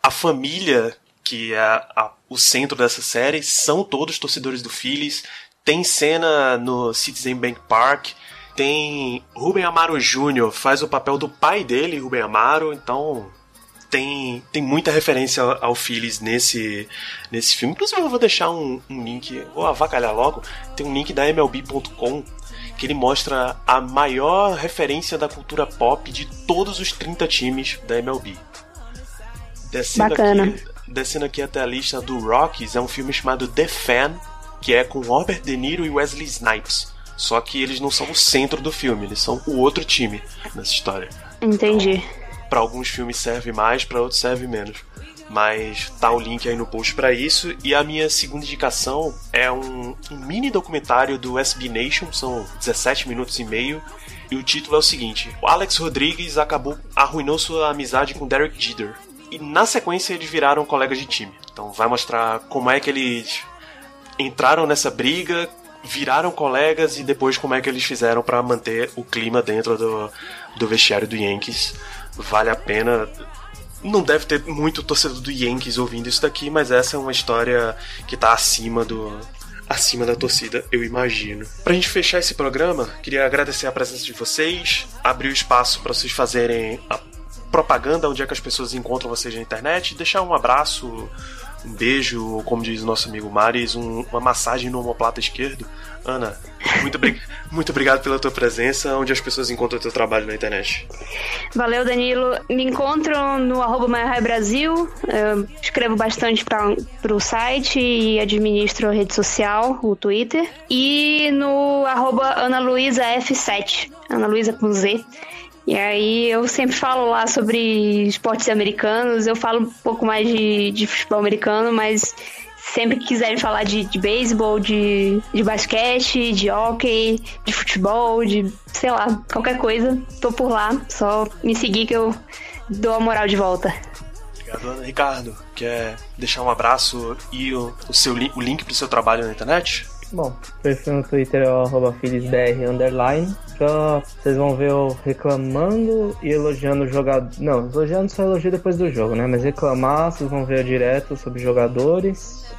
Speaker 3: a família que é a, o centro dessa série são todos torcedores do Phillies. Tem cena no Citizen Bank Park, tem Ruben Amaro Jr. faz o papel do pai dele, Ruben Amaro, então tem, tem muita referência ao Phillies nesse, nesse filme. Inclusive, eu vou deixar um, um link, vou avacalhar logo. Tem um link da MLB.com que ele mostra a maior referência da cultura pop de todos os 30 times da MLB.
Speaker 4: Descendo Bacana.
Speaker 3: Aqui, descendo aqui até a lista do Rockies, é um filme chamado The Fan, que é com Robert De Niro e Wesley Snipes. Só que eles não são o centro do filme, eles são o outro time nessa história.
Speaker 4: Entendi. Então,
Speaker 3: para alguns filmes serve mais, para outros serve menos. Mas tá o link aí no post para isso. E a minha segunda indicação é um, um, mini documentário do SB Nation, são 17 minutos e meio. E o título é o seguinte: O Alex Rodrigues acabou arruinou sua amizade com Derek Jeter. E na sequência eles viraram colegas de time. Então vai mostrar como é que eles entraram nessa briga, viraram colegas e depois como é que eles fizeram para manter o clima dentro do, do vestiário do Yankees vale a pena. Não deve ter muito torcedor do Yankees ouvindo isso daqui, mas essa é uma história que tá acima do, acima da torcida, eu imagino. Pra gente fechar esse programa, queria agradecer a presença de vocês, abrir o espaço para vocês fazerem a propaganda onde é que as pessoas encontram vocês na internet, deixar um abraço, um beijo, como diz o nosso amigo Maris, um, uma massagem no omoplata esquerdo Ana, muito, [LAUGHS] muito obrigado pela tua presença, onde as pessoas encontram o teu trabalho na internet.
Speaker 4: Valeu, Danilo. Me encontram no arroba Brasil, Eu escrevo bastante para o site e administro a rede social, o Twitter. E no arroba AnaLuisaF7, Ana Luísa com Z. E aí eu sempre falo lá sobre esportes americanos, eu falo um pouco mais de, de futebol americano, mas sempre que quiserem falar de, de beisebol, de, de basquete, de hockey, de futebol, de sei lá, qualquer coisa, tô por lá. Só me seguir que eu dou a moral de volta.
Speaker 3: Obrigado. Ricardo, quer deixar um abraço e o, o, seu, o link pro seu trabalho na internet?
Speaker 5: Bom, perfil no Twitter é o filhosbr underline. Só vocês vão ver eu reclamando e elogiando o jogador. Não, elogiando só elogio depois do jogo, né? Mas reclamar, vocês vão ver direto sobre jogadores.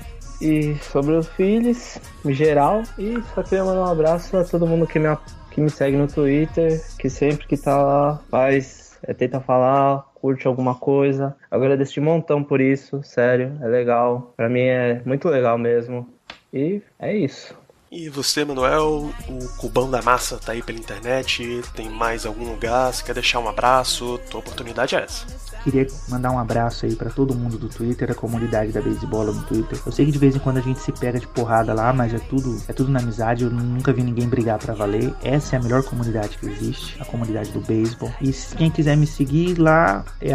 Speaker 5: e sobre os filhos, em geral. E só queria mandar um abraço a todo mundo que me, que me segue no Twitter, que sempre que tá lá faz, é, tenta falar, curte alguma coisa. Agradeço de montão por isso, sério, é legal. Pra mim é muito legal mesmo. E é isso.
Speaker 3: E você, Manuel, o Cubão da Massa tá aí pela internet, tem mais algum lugar, você quer deixar um abraço, tua oportunidade é essa.
Speaker 6: Queria mandar um abraço aí para todo mundo do Twitter, a comunidade da Basebola no Twitter. Eu sei que de vez em quando a gente se pega de porrada lá, mas é tudo, é tudo na amizade. Eu nunca vi ninguém brigar para valer. Essa é a melhor comunidade que existe, a comunidade do beisebol. E quem quiser me seguir lá é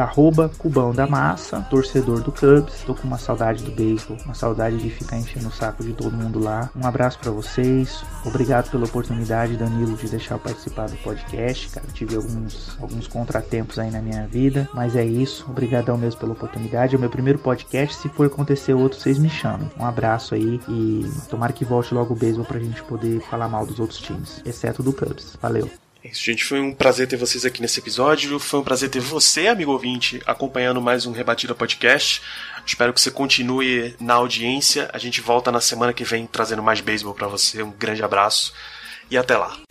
Speaker 6: Cubão da Massa, torcedor do Cubs. Tô com uma saudade do beisebol, uma saudade de ficar enchendo o saco de todo mundo lá. Um abraço para vocês. Obrigado pela oportunidade, Danilo, de deixar eu participar do podcast. Cara, tive alguns, alguns contratempos aí na minha vida, mas é isso. Obrigadão mesmo pela oportunidade. É o meu primeiro podcast. Se for acontecer outro, vocês me chamam. Um abraço aí e tomara que volte logo o beisebol pra gente poder falar mal dos outros times, exceto do Cubs. Valeu.
Speaker 3: É isso, gente. Foi um prazer ter vocês aqui nesse episódio. Foi um prazer ter você, amigo ouvinte, acompanhando mais um Rebatida Podcast. Espero que você continue na audiência. A gente volta na semana que vem trazendo mais beisebol para você. Um grande abraço e até lá.